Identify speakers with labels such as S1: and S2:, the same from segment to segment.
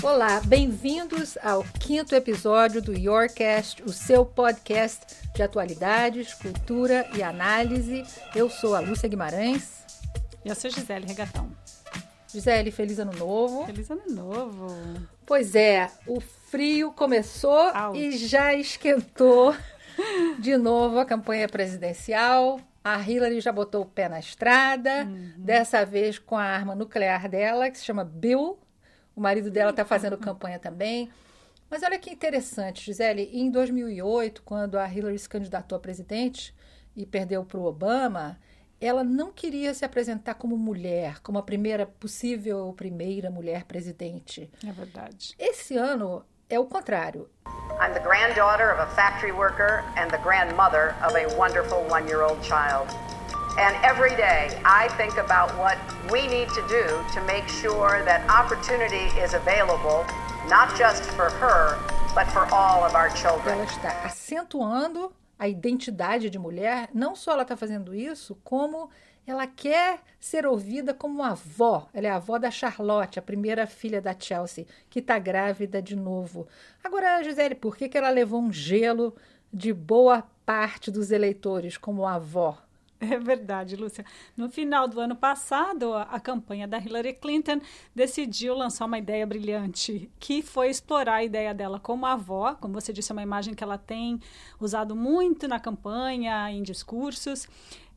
S1: Olá, bem-vindos ao quinto episódio do Yourcast, o seu podcast de atualidades, cultura e análise. Eu sou a Lúcia Guimarães.
S2: E eu sou Gisele Regatão.
S1: Gisele, feliz ano novo.
S2: Feliz ano novo.
S1: Pois é, o frio começou e já esquentou de novo a campanha presidencial. A Hillary já botou o pé na estrada, uhum. dessa vez com a arma nuclear dela, que se chama Bill. O marido dela está fazendo campanha também. Mas olha que interessante, Gisele. Em 2008, quando a Hillary se candidatou a presidente e perdeu para o Obama, ela não queria se apresentar como mulher, como a primeira possível ou primeira mulher presidente.
S2: É verdade.
S1: Esse ano é o contrário.
S3: I'm the granddaughter of a factory worker and the grandmother of a wonderful one-year-old child. And every day I think about what we need to do to make sure that opportunity is available not just for her, but for all of our children.
S1: Ela está acentuando a identidade de mulher, não só ela está fazendo isso, como ela quer ser ouvida como avó. Ela é a avó da Charlotte, a primeira filha da Chelsea, que está grávida de novo. Agora, Gisele, por que, que ela levou um gelo de boa parte dos eleitores como avó?
S2: É verdade, Lúcia. No final do ano passado, a, campanha da Hillary Clinton decidiu lançar uma ideia brilhante, que foi explorar a ideia dela como avó. Como você disse, é uma imagem que ela tem usado muito na campanha, em discursos.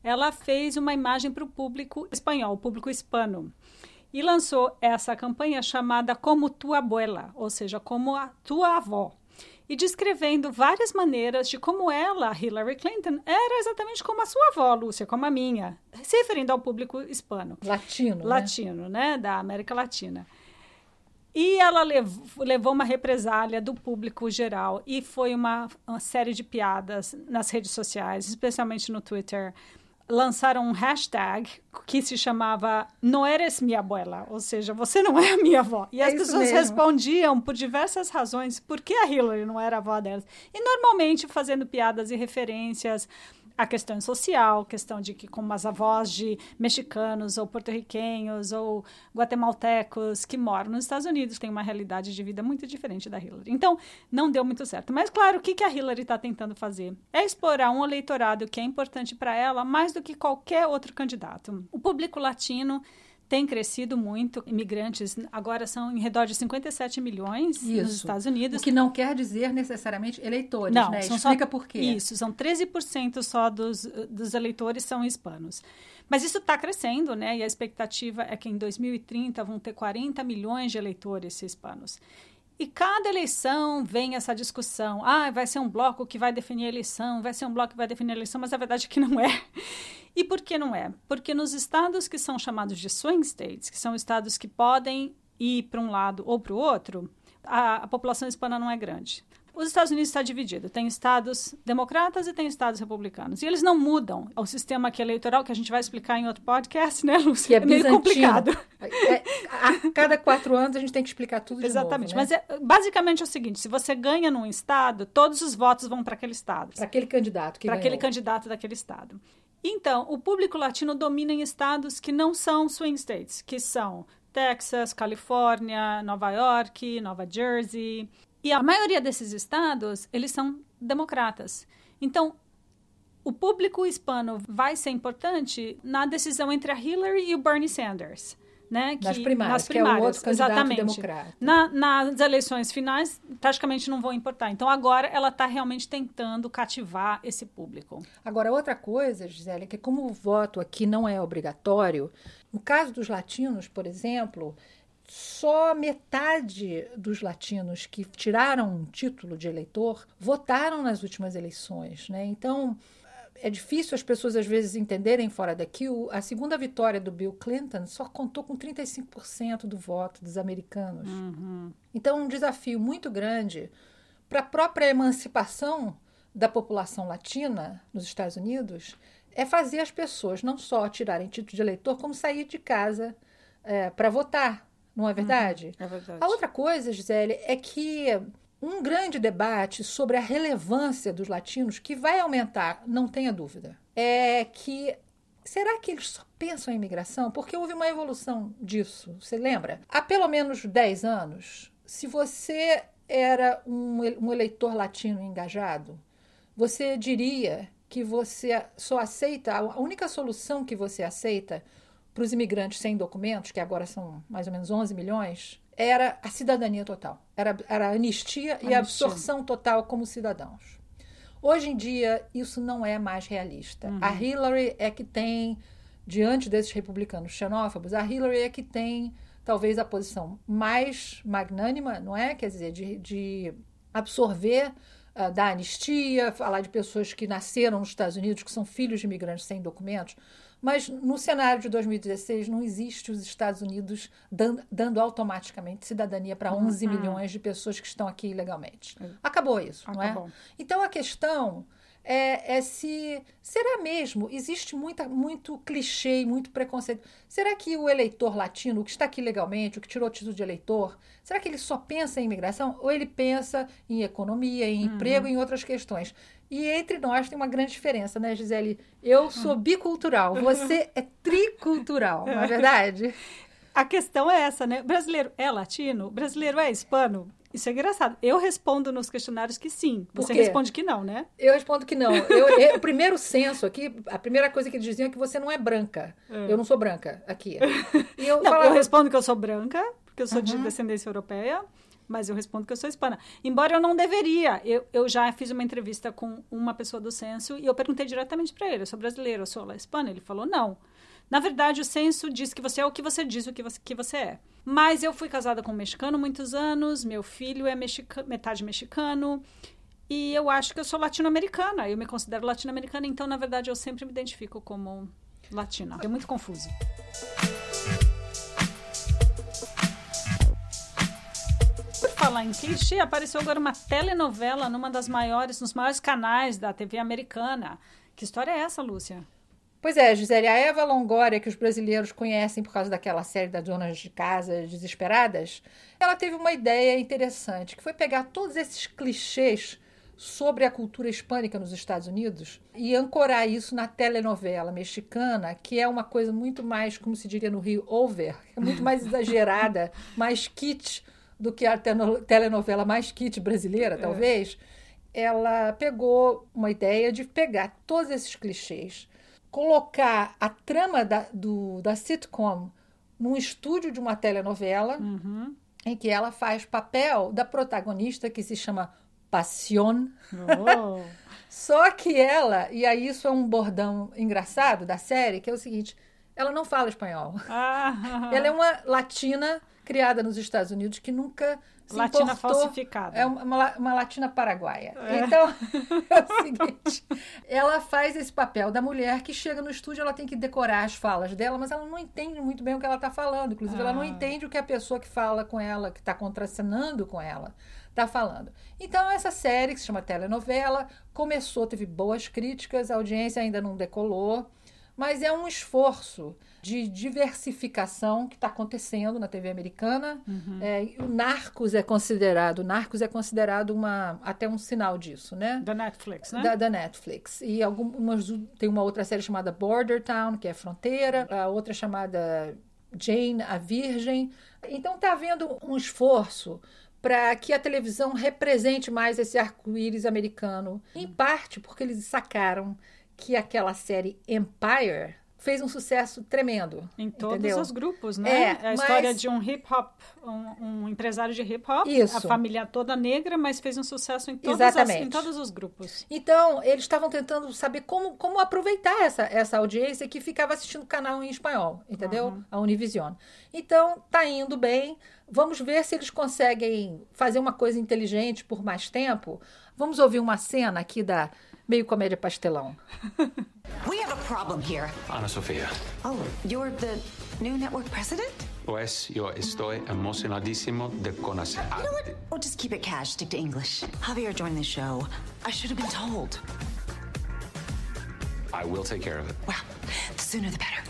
S2: Ela fez uma imagem para o público espanhol, o público hispano. E lançou essa campanha chamada Como Tua Abuela, ou seja, como a tua avó e descrevendo várias maneiras de como ela, Hillary Clinton, era exatamente como a sua avó, Lúcia, como a minha, se referindo ao público hispano.
S1: Latino. Né?
S2: Latino, né? né? Da América Latina. E ela levou, levou uma represália do público geral e foi uma, uma série de piadas nas redes sociais, especialmente no Twitter, lançaram um hashtag que se chamava Não eres minha abuela, ou seja, você não é a minha avó. E é as pessoas mesmo. respondiam por diversas razões por que a Hillary não era a avó delas. E normalmente fazendo piadas e referências a questão social, questão de que como as avós de mexicanos ou porto-riquenhos ou guatemaltecos que moram nos Estados Unidos têm uma realidade de vida muito diferente da Hillary. Então, não deu muito certo. Mas, claro, o que, que a Hillary está tentando fazer? É explorar um eleitorado que é importante para ela mais do que qualquer outro candidato. O público latino tem crescido muito. Imigrantes agora são em redor de 57 milhões isso. nos Estados Unidos.
S1: O que não quer dizer necessariamente eleitores,
S2: não,
S1: né?
S2: São
S1: Explica
S2: só,
S1: por quê.
S2: Isso, são 13% só dos, dos eleitores são hispanos. Mas isso está crescendo, né? E a expectativa é que em 2030 vão ter 40 milhões de eleitores hispanos. E cada eleição vem essa discussão. Ah, vai ser um bloco que vai definir a eleição, vai ser um bloco que vai definir a eleição, mas a verdade é que não é. E por que não é? Porque nos estados que são chamados de swing states, que são estados que podem ir para um lado ou para o outro, a, a população hispana não é grande. Os Estados Unidos está dividido. Tem estados democratas e tem estados republicanos. E eles não mudam o sistema aqui eleitoral, que a gente vai explicar em outro podcast, né, Lúcia?
S1: Que é, é meio complicado. É, a cada quatro anos a gente tem que explicar tudo de
S2: Exatamente.
S1: Novo,
S2: né? Mas é, basicamente é o seguinte: se você ganha num estado, todos os votos vão para aquele estado.
S1: Para aquele candidato que
S2: Para aquele candidato daquele estado. Então, o público latino domina em estados que não são swing states, que são Texas, Califórnia, Nova York, Nova Jersey. E a maioria desses estados, eles são democratas. Então, o público hispano vai ser importante na decisão entre a Hillary e o Bernie Sanders. Né,
S1: nas, que, primárias, nas primárias, que é o outro candidato
S2: exatamente.
S1: democrata.
S2: Na, nas eleições finais, praticamente não vão importar. Então, agora ela está realmente tentando cativar esse público.
S1: Agora, outra coisa, Gisele, é que como o voto aqui não é obrigatório, no caso dos latinos, por exemplo, só metade dos latinos que tiraram um título de eleitor votaram nas últimas eleições. Né? Então, é difícil as pessoas às vezes entenderem fora daqui. a segunda vitória do Bill Clinton só contou com 35% do voto dos americanos.
S2: Uhum.
S1: Então, um desafio muito grande para a própria emancipação da população latina nos Estados Unidos é fazer as pessoas não só tirarem título de eleitor, como sair de casa é, para votar. Não é verdade?
S2: Uhum, é verdade.
S1: A outra coisa, Gisele, é que um grande debate sobre a relevância dos latinos, que vai aumentar, não tenha dúvida, é que será que eles só pensam em imigração? Porque houve uma evolução disso, você lembra? Há pelo menos 10 anos, se você era um eleitor latino engajado, você diria que você só aceita, a única solução que você aceita para os imigrantes sem documentos, que agora são mais ou menos 11 milhões, era a cidadania total. Era, era a anistia, anistia. e a absorção total como cidadãos. Hoje em dia, isso não é mais realista. Uhum. A Hillary é que tem, diante desses republicanos xenófobos, a Hillary é que tem talvez a posição mais magnânima, não é? Quer dizer, de, de absorver uh, da anistia, falar de pessoas que nasceram nos Estados Unidos, que são filhos de imigrantes sem documentos. Mas no cenário de 2016 não existe os Estados Unidos dando, dando automaticamente cidadania para 11 uhum. milhões de pessoas que estão aqui ilegalmente. É. Acabou isso, Acabou. não é? Então a questão é, é, se será mesmo existe muita, muito clichê muito preconceito. Será que o eleitor latino, o que está aqui legalmente, o que tirou o título de eleitor, será que ele só pensa em imigração ou ele pensa em economia, em uhum. emprego, em outras questões? E entre nós tem uma grande diferença, né, Gisele? Eu sou bicultural, você é tricultural, não é verdade?
S2: A questão é essa, né? Brasileiro é latino? Brasileiro é hispano? Isso é engraçado. Eu respondo nos questionários que sim. Você responde que não, né?
S1: Eu respondo que não. Eu, eu, o primeiro censo aqui, a primeira coisa que eles diziam é que você não é branca. É. Eu não sou branca aqui.
S2: E eu, não, falava... eu respondo que eu sou branca, porque eu sou uhum. de descendência europeia mas eu respondo que eu sou hispana. Embora eu não deveria. Eu, eu já fiz uma entrevista com uma pessoa do censo e eu perguntei diretamente para ele: eu sou brasileiro, eu sou hispana? Ele falou: não. Na verdade, o censo diz que você é o que você diz o que você, que você é. Mas eu fui casada com um mexicano muitos anos, meu filho é mexica, metade mexicano. E eu acho que eu sou latino-americana. Eu me considero latino-americana, então, na verdade, eu sempre me identifico como latina. É muito confuso. Falar em clichê, apareceu agora uma telenovela numa das maiores, nos maiores canais da TV americana. Que história é essa, Lúcia?
S1: Pois é, Gisele, a Eva Longoria, que os brasileiros conhecem por causa daquela série das donas de casa desesperadas, ela teve uma ideia interessante, que foi pegar todos esses clichês sobre a cultura hispânica nos Estados Unidos e ancorar isso na telenovela mexicana, que é uma coisa muito mais, como se diria no Rio, over, muito mais exagerada, mais kit do que a telenovela mais kit brasileira, é. talvez, ela pegou uma ideia de pegar todos esses clichês, colocar a trama da, do, da sitcom num estúdio de uma telenovela, uhum. em que ela faz papel da protagonista que se chama Passion. Oh. Só que ela, e aí isso é um bordão engraçado da série, que é o seguinte: ela não fala espanhol. Ah. Ela é uma latina criada nos Estados Unidos que nunca se
S2: latina
S1: importou.
S2: falsificada.
S1: É uma, uma latina paraguaia. É. Então, é o seguinte, ela faz esse papel da mulher que chega no estúdio, ela tem que decorar as falas dela, mas ela não entende muito bem o que ela está falando. Inclusive, ah. ela não ah. entende o que a pessoa que fala com ela, que está contracenando com ela, está falando. Então, essa série, que se chama Telenovela, começou, teve boas críticas, a audiência ainda não decolou, mas é um esforço de diversificação que está acontecendo na TV americana. Uhum. É, o Narcos é considerado, Narcos é considerado uma até um sinal disso, né?
S2: Da Netflix, né?
S1: Da, da Netflix. E algumas tem uma outra série chamada Border Town, que é Fronteira, a outra chamada Jane, a Virgem. Então está havendo um esforço para que a televisão represente mais esse arco-íris americano, em parte porque eles sacaram que aquela série Empire fez um sucesso tremendo.
S2: Em todos entendeu? os grupos, né? É, é a história de um hip hop, um, um, empresário de hip hop, Isso. a família toda negra, mas fez um sucesso em, as, em todos os grupos.
S1: Então, eles estavam tentando saber como, como aproveitar essa, essa audiência que ficava assistindo o canal em espanhol, entendeu? Uhum. A Univision. Então, tá indo bem. Vamos ver se eles conseguem fazer uma coisa inteligente por mais tempo. Vamos ouvir uma cena aqui da meio comédia pastelão. We have a problem here. Ana Sofia. Oh, you're the new network president? Pues yo estoy emocionadísimo de conocer. You know what? We'll just keep it cash. Stick to English. Javier joined the show. I should have been told. I will take care of it. Well, the sooner the better.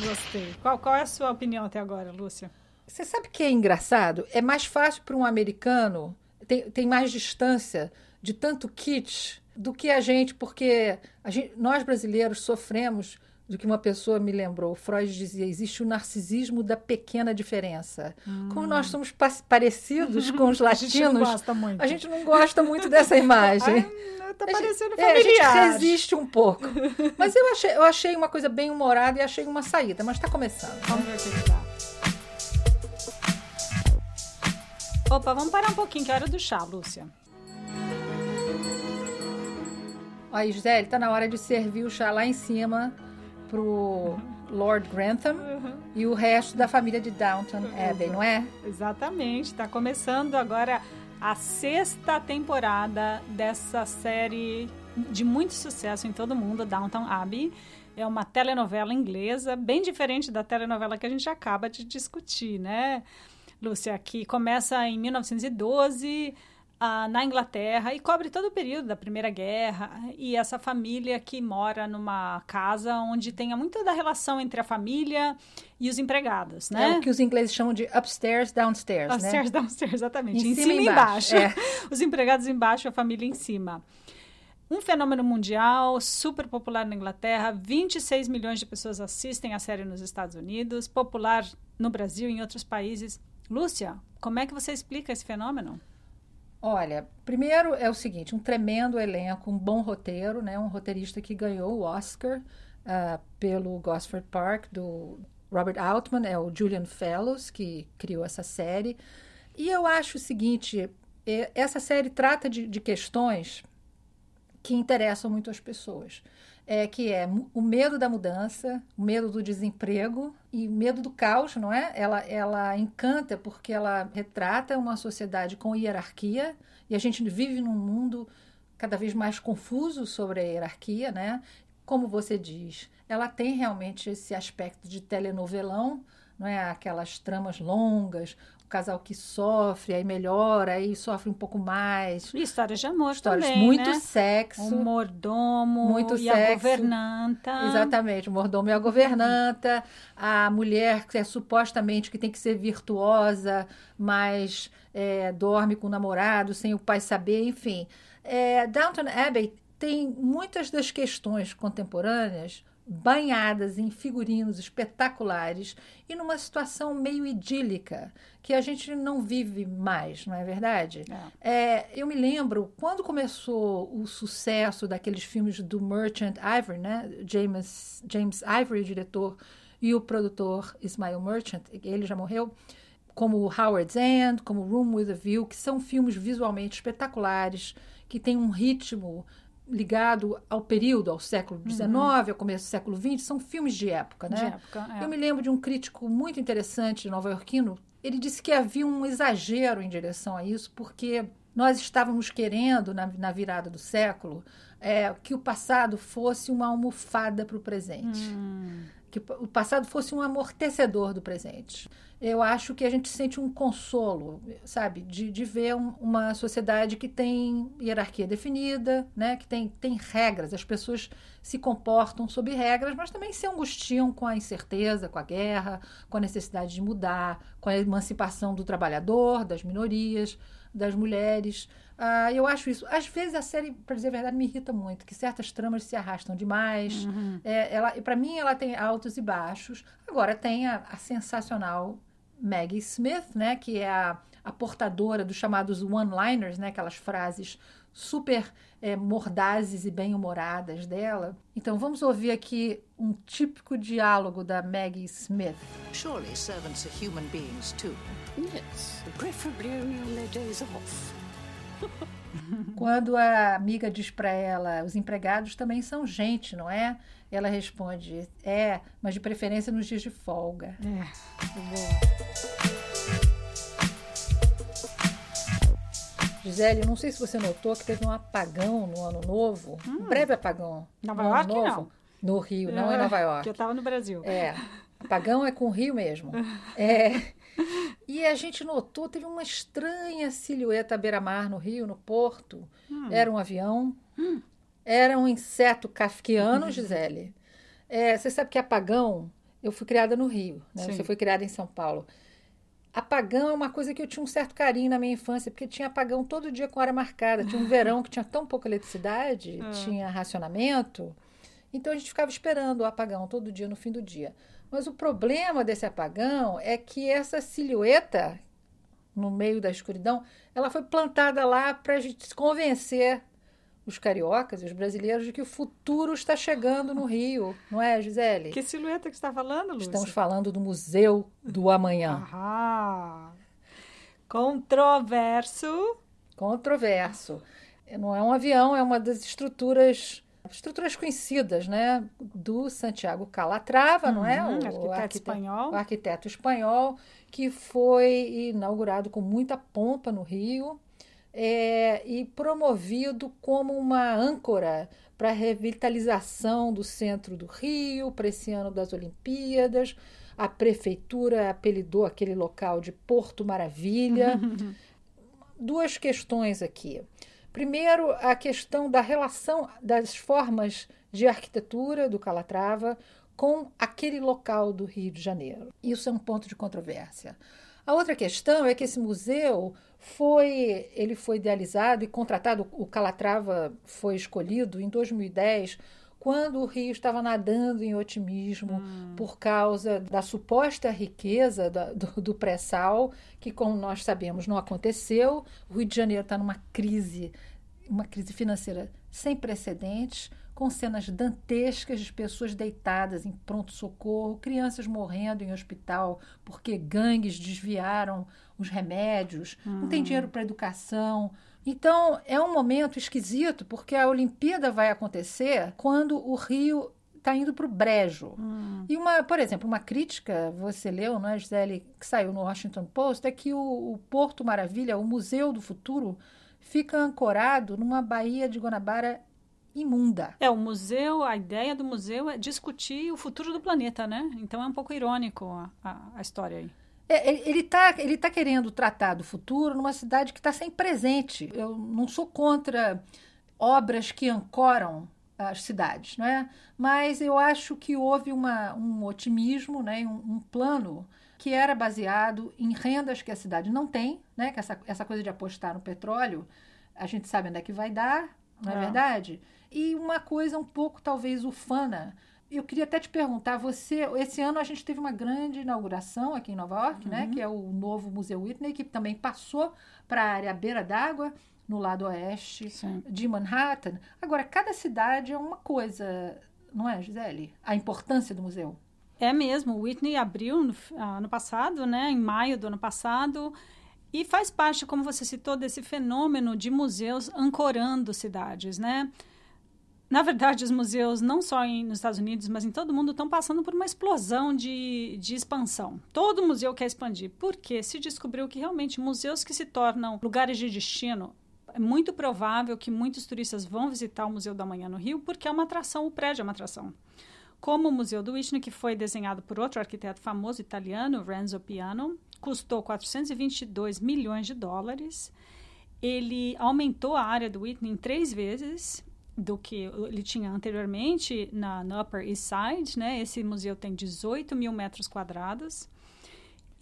S2: Gostei. Qual, qual é a sua opinião até agora, Lúcia?
S1: Você sabe que é engraçado? É mais fácil para um americano, tem, tem mais distância de tanto kit do que a gente, porque a gente, nós brasileiros sofremos do que uma pessoa me lembrou. Freud dizia: existe o narcisismo da pequena diferença. Hum. Como nós somos pa parecidos com os latinos, a gente não gosta muito, a gente não gosta muito dessa imagem.
S2: Ai, tá parecendo
S1: familiar. É, a gente resiste um pouco. Mas eu achei, eu achei uma coisa bem humorada e achei uma saída, mas está começando.
S2: Vamos ver o que dá. Opa, vamos parar um pouquinho, que é hora do chá, Lúcia.
S1: Aí, Gisele, tá na hora de servir o chá lá em cima pro Lord Grantham uhum. e o resto da família de Downton Abbey, não é?
S2: Exatamente. Está começando agora a sexta temporada dessa série de muito sucesso em todo o mundo, Downton Abbey. É uma telenovela inglesa, bem diferente da telenovela que a gente acaba de discutir, né? Lúcia, que começa em 1912 ah, na Inglaterra e cobre todo o período da Primeira Guerra e essa família que mora numa casa onde tenha muito da relação entre a família e os empregados, né?
S1: É o que os ingleses chamam de upstairs, downstairs,
S2: upstairs, né? downstairs, exatamente. Em, em cima, e embaixo. embaixo. É. os empregados embaixo, a família em cima. Um fenômeno mundial, super popular na Inglaterra, 26 milhões de pessoas assistem a série nos Estados Unidos, popular no Brasil e em outros países. Lúcia, como é que você explica esse fenômeno?
S1: Olha, primeiro é o seguinte, um tremendo elenco, um bom roteiro, né? Um roteirista que ganhou o Oscar uh, pelo Gosford Park, do Robert Altman, é o Julian Fellows, que criou essa série. E eu acho o seguinte, essa série trata de, de questões que interessam muito as pessoas é, que é o medo da mudança, o medo do desemprego e medo do caos, não é? Ela, ela encanta porque ela retrata uma sociedade com hierarquia e a gente vive num mundo cada vez mais confuso sobre a hierarquia, né? Como você diz, ela tem realmente esse aspecto de telenovelão, não é? Aquelas tramas longas, casal que sofre, aí melhora, aí sofre um pouco mais.
S2: E histórias de amor
S1: histórias
S2: também,
S1: muito
S2: né?
S1: sexo.
S2: O mordomo
S1: muito
S2: e
S1: sexo.
S2: a governanta.
S1: Exatamente, o mordomo e a governanta. a mulher que é supostamente que tem que ser virtuosa, mas é, dorme com o namorado, sem o pai saber, enfim. É, Downton Abbey tem muitas das questões contemporâneas banhadas em figurinos espetaculares e numa situação meio idílica que a gente não vive mais, não é verdade? É. É, eu me lembro quando começou o sucesso daqueles filmes do Merchant Ivory, né? James, James Ivory, o diretor, e o produtor Ismail Merchant, ele já morreu, como Howard's End, como Room with a View, que são filmes visualmente espetaculares, que têm um ritmo ligado ao período, ao século XIX, uhum. ao começo do século XX, são filmes de época, né?
S2: De época, é.
S1: Eu me lembro de um crítico muito interessante nova-iorquino, ele disse que havia um exagero em direção a isso, porque nós estávamos querendo, na, na virada do século, é, que o passado fosse uma almofada para o presente. Hum. Que o passado fosse um amortecedor do presente eu acho que a gente sente um consolo, sabe, de, de ver um, uma sociedade que tem hierarquia definida, né, que tem, tem regras, as pessoas se comportam sob regras, mas também se angustiam com a incerteza, com a guerra, com a necessidade de mudar, com a emancipação do trabalhador, das minorias, das mulheres. Uh, eu acho isso. Às vezes a série, para dizer a verdade, me irrita muito, que certas tramas se arrastam demais. Uhum. É, ela, para mim, ela tem altos e baixos. Agora tem a, a sensacional Maggie Smith, né, que é a, a portadora dos chamados one-liners, né, aquelas frases super é, mordazes e bem-humoradas dela. Então vamos ouvir aqui um típico diálogo da Maggie Smith. Surely servants are human beings too. Yes, preferably only on their days off. Quando a amiga diz para ela, os empregados também são gente, não é? Ela responde, é, mas de preferência nos dias de folga. É, Gisele, não sei se você notou que teve um apagão no ano novo, hum. um breve apagão.
S2: Nova York novo, não.
S1: No Rio, não é, em Nova York.
S2: Que eu estava no Brasil.
S1: É, apagão é com o Rio mesmo. é, e a gente notou, teve uma estranha silhueta à beira-mar no Rio, no porto. Hum. Era um avião. Hum. Era um inseto kafkiano, Gisele. É, você sabe que apagão, eu fui criada no Rio, né? Você foi criada em São Paulo. Apagão é uma coisa que eu tinha um certo carinho na minha infância, porque tinha apagão todo dia com hora marcada. Tinha um verão que tinha tão pouca eletricidade, ah. tinha racionamento. Então a gente ficava esperando o apagão todo dia no fim do dia. Mas o problema desse apagão é que essa silhueta no meio da escuridão, ela foi plantada lá para a gente convencer os cariocas e os brasileiros de que o futuro está chegando no Rio, não é, Gisele?
S2: Que silhueta que está falando, Lúcia?
S1: Estamos falando do Museu do Amanhã.
S2: Controverso.
S1: Controverso. Não é um avião, é uma das estruturas estruturas conhecidas, né, do Santiago Calatrava, uhum, não é?
S2: Uhum, o arquiteto, arquiteto espanhol.
S1: O arquiteto espanhol que foi inaugurado com muita pompa no Rio é, e promovido como uma âncora para a revitalização do centro do Rio, para esse ano das Olimpíadas. A prefeitura apelidou aquele local de Porto Maravilha. Duas questões aqui. Primeiro, a questão da relação das formas de arquitetura do Calatrava com aquele local do Rio de Janeiro. Isso é um ponto de controvérsia. A outra questão é que esse museu foi, ele foi idealizado e contratado, o Calatrava foi escolhido em 2010, quando o Rio estava nadando em otimismo hum. por causa da suposta riqueza da, do, do pré-sal, que, como nós sabemos, não aconteceu. O Rio de Janeiro está numa crise, uma crise financeira sem precedentes com cenas dantescas de pessoas deitadas em pronto-socorro, crianças morrendo em hospital porque gangues desviaram os remédios, hum. não tem hum. dinheiro para educação. Então, é um momento esquisito, porque a Olimpíada vai acontecer quando o Rio está indo para o brejo. Hum. E, uma, por exemplo, uma crítica, você leu, não é, Gisele, que saiu no Washington Post, é que o, o Porto Maravilha, o Museu do Futuro, fica ancorado numa baía de Guanabara imunda.
S2: É, o museu, a ideia do museu é discutir o futuro do planeta, né? Então é um pouco irônico a, a, a história aí.
S1: É, ele está ele tá querendo tratar do futuro numa cidade que está sem presente. Eu não sou contra obras que ancoram as cidades, não é? Mas eu acho que houve uma, um otimismo, né? um, um plano que era baseado em rendas que a cidade não tem, né? Que essa, essa coisa de apostar no petróleo, a gente sabe onde é que vai dar, não é, é verdade? e uma coisa um pouco talvez ufana. Eu queria até te perguntar, você, esse ano a gente teve uma grande inauguração aqui em Nova York, né, uhum. né, que é o novo Museu Whitney, que também passou para a área beira d'água, no lado oeste Sim. de Manhattan. Agora, cada cidade é uma coisa, não é, Gisele? A importância do museu.
S2: É mesmo, o Whitney abriu no ano passado, né, em maio do ano passado, e faz parte, como você citou, desse fenômeno de museus ancorando cidades, né? Na verdade, os museus, não só em, nos Estados Unidos, mas em todo o mundo, estão passando por uma explosão de, de expansão. Todo museu quer expandir, porque se descobriu que realmente museus que se tornam lugares de destino é muito provável que muitos turistas vão visitar o Museu da Manhã no Rio, porque é uma atração, o prédio é uma atração. Como o Museu do Whitney, que foi desenhado por outro arquiteto famoso italiano, Renzo Piano, custou 422 milhões de dólares. Ele aumentou a área do Whitney em três vezes do que ele tinha anteriormente na, no Upper East Side, né? Esse museu tem 18 mil metros quadrados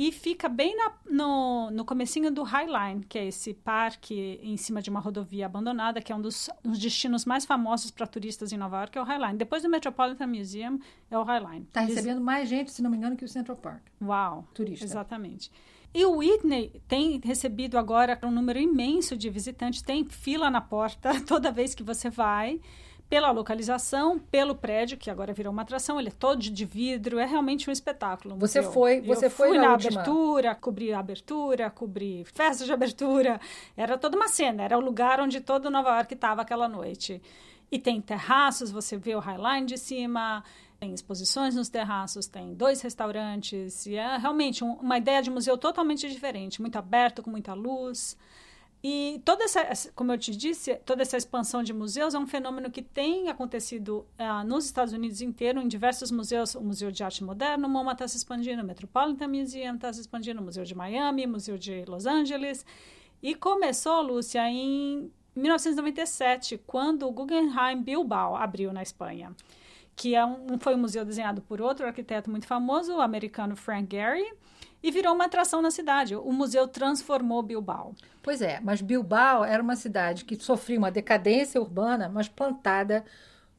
S2: e fica bem na, no, no comecinho do High Line, que é esse parque em cima de uma rodovia abandonada, que é um dos, dos destinos mais famosos para turistas em Nova York, é o High Line. Depois do Metropolitan Museum, é o High Line.
S1: Está recebendo mais gente, se não me engano, que o Central Park.
S2: Uau! Turista. Exatamente. E o Whitney tem recebido agora um número imenso de visitantes, tem fila na porta toda vez que você vai, pela localização, pelo prédio, que agora virou uma atração, ele é todo de vidro, é realmente um espetáculo.
S1: Você foi, você
S2: Eu
S1: foi
S2: fui
S1: na, última...
S2: abertura, cobri a abertura, cobri festa de abertura, era toda uma cena, era o lugar onde todo Nova York estava aquela noite. E tem terraços, você vê o Highline de cima, tem exposições nos terraços, tem dois restaurantes, e é realmente um, uma ideia de museu totalmente diferente, muito aberto, com muita luz. E toda essa, como eu te disse, toda essa expansão de museus é um fenômeno que tem acontecido uh, nos Estados Unidos inteiro, em diversos museus. O Museu de Arte Moderna, o MoMA está se expandindo, o Metropolitan Museum está se expandindo, o Museu de Miami, o Museu de Los Angeles. E começou, Lúcia, em 1997, quando o Guggenheim Bilbao abriu na Espanha que é um, foi um museu desenhado por outro arquiteto muito famoso, o americano Frank Gehry, e virou uma atração na cidade. O museu transformou Bilbao.
S1: Pois é, mas Bilbao era uma cidade que sofria uma decadência urbana, mas plantada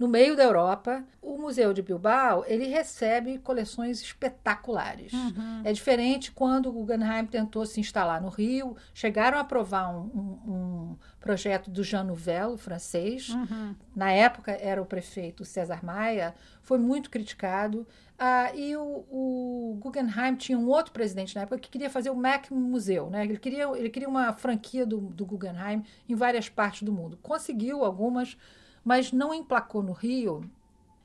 S1: no meio da Europa. O Museu de Bilbao, ele recebe coleções espetaculares.
S2: Uhum.
S1: É diferente quando o Guggenheim tentou se instalar no Rio, chegaram a aprovar um, um, um projeto do Jean Nouvel, francês.
S2: Uhum.
S1: Na época era o prefeito César Maia, foi muito criticado. Ah, e o, o, Guggenheim tinha um outro presidente na época que queria fazer o Mac Museu. Né? Ele, queria, ele queria uma franquia do, do Guggenheim em várias partes do mundo. Conseguiu algumas, mas não emplacou no Rio.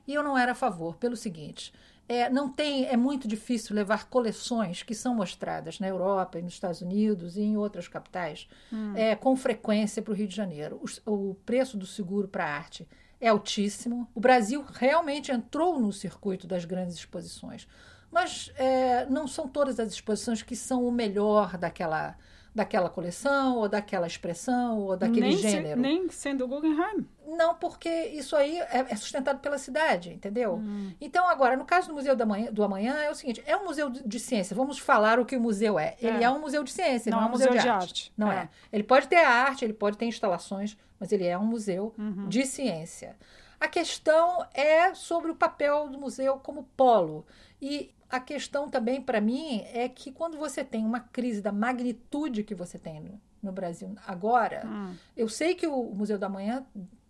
S1: E eu não era a favor, pelo seguinte: é, não tem, é muito difícil levar coleções que são mostradas na Europa e nos Estados Unidos e em outras capitais
S2: Hum.
S1: é, com frequência para o Rio de Janeiro. O, o preço do seguro para a arte é altíssimo. O Brasil realmente entrou no circuito das grandes exposições, mas é, não são todas as exposições que são o melhor daquela daquela coleção ou daquela expressão ou daquele
S2: nem se-
S1: gênero.
S2: nem sendo o Guggenheim.
S1: Não, porque isso aí é, é sustentado pela cidade, entendeu?
S2: Hum.
S1: Então, agora, no caso do Museu da Manhã- do Amanhã, é o seguinte: é um museu de ciência. Vamos falar o que o museu é. Ele é,
S2: É.
S1: um museu de ciência,
S2: Não
S1: não,
S2: é
S1: é um museu, de, arte.
S2: arte.
S1: Não
S2: É.
S1: é. Ele pode ter arte, ele pode ter instalações, mas ele é um museu
S2: Uhum.
S1: de ciência. A questão é sobre o papel do museu como polo. E a questão também, para mim, é que quando você tem uma crise da magnitude que você tem no, no Brasil agora,
S2: Hum.
S1: eu sei que o Museu da Manhã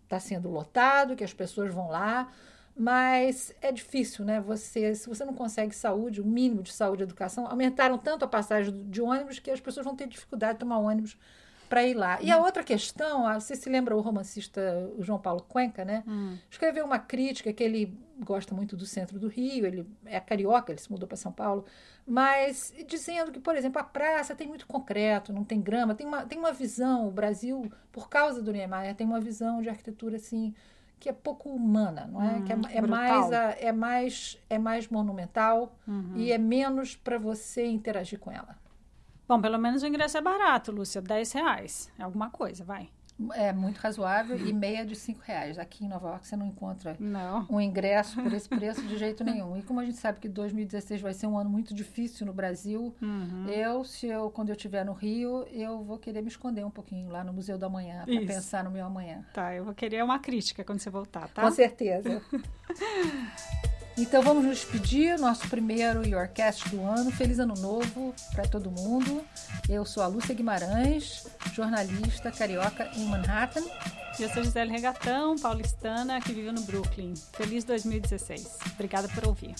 S1: está sendo lotado, que as pessoas vão lá, mas é difícil, né? Você, se você não consegue saúde, o mínimo de saúde e educação, aumentaram tanto a passagem de ônibus que as pessoas vão ter dificuldade de tomar ônibus para ir lá. E a outra questão, você se lembra o romancista João Paulo Cuenca, né?
S2: Hum.
S1: Escreveu uma crítica que ele gosta muito do centro do Rio, ele é carioca, ele se mudou para São Paulo, mas dizendo que, por exemplo, a praça tem muito concreto, não tem grama, tem uma, tem uma visão, o Brasil, por causa do Niemeyer, tem uma visão de arquitetura assim que é pouco humana, não é?
S2: Hum,
S1: que é, é
S2: brutal.
S1: mais a- é mais é mais monumental
S2: Uhum.
S1: e é menos para você interagir com ela.
S2: Bom, pelo menos o ingresso é barato, Lúcia. 10 reais. É alguma coisa, vai.
S1: É muito razoável e meia de cinco reais. Aqui em Nova York você não encontra
S2: Não.
S1: um ingresso por esse preço de jeito nenhum. E como a gente sabe que 2016 vai ser um ano muito difícil no Brasil,
S2: Uhum.
S1: eu, se eu, quando eu estiver no Rio, eu vou querer me esconder um pouquinho lá no Museu do Amanhã para pensar no meu amanhã.
S2: Tá, eu vou querer uma crítica quando você voltar, tá?
S1: Com certeza. Então vamos nos despedir, nosso primeiro Yourcast do ano. Feliz ano novo para todo mundo. Eu sou a Lúcia Guimarães, jornalista carioca em Manhattan.
S2: E eu sou Gisele Regatão, paulistana, que vive no Brooklyn. Feliz 2016. Obrigada por ouvir.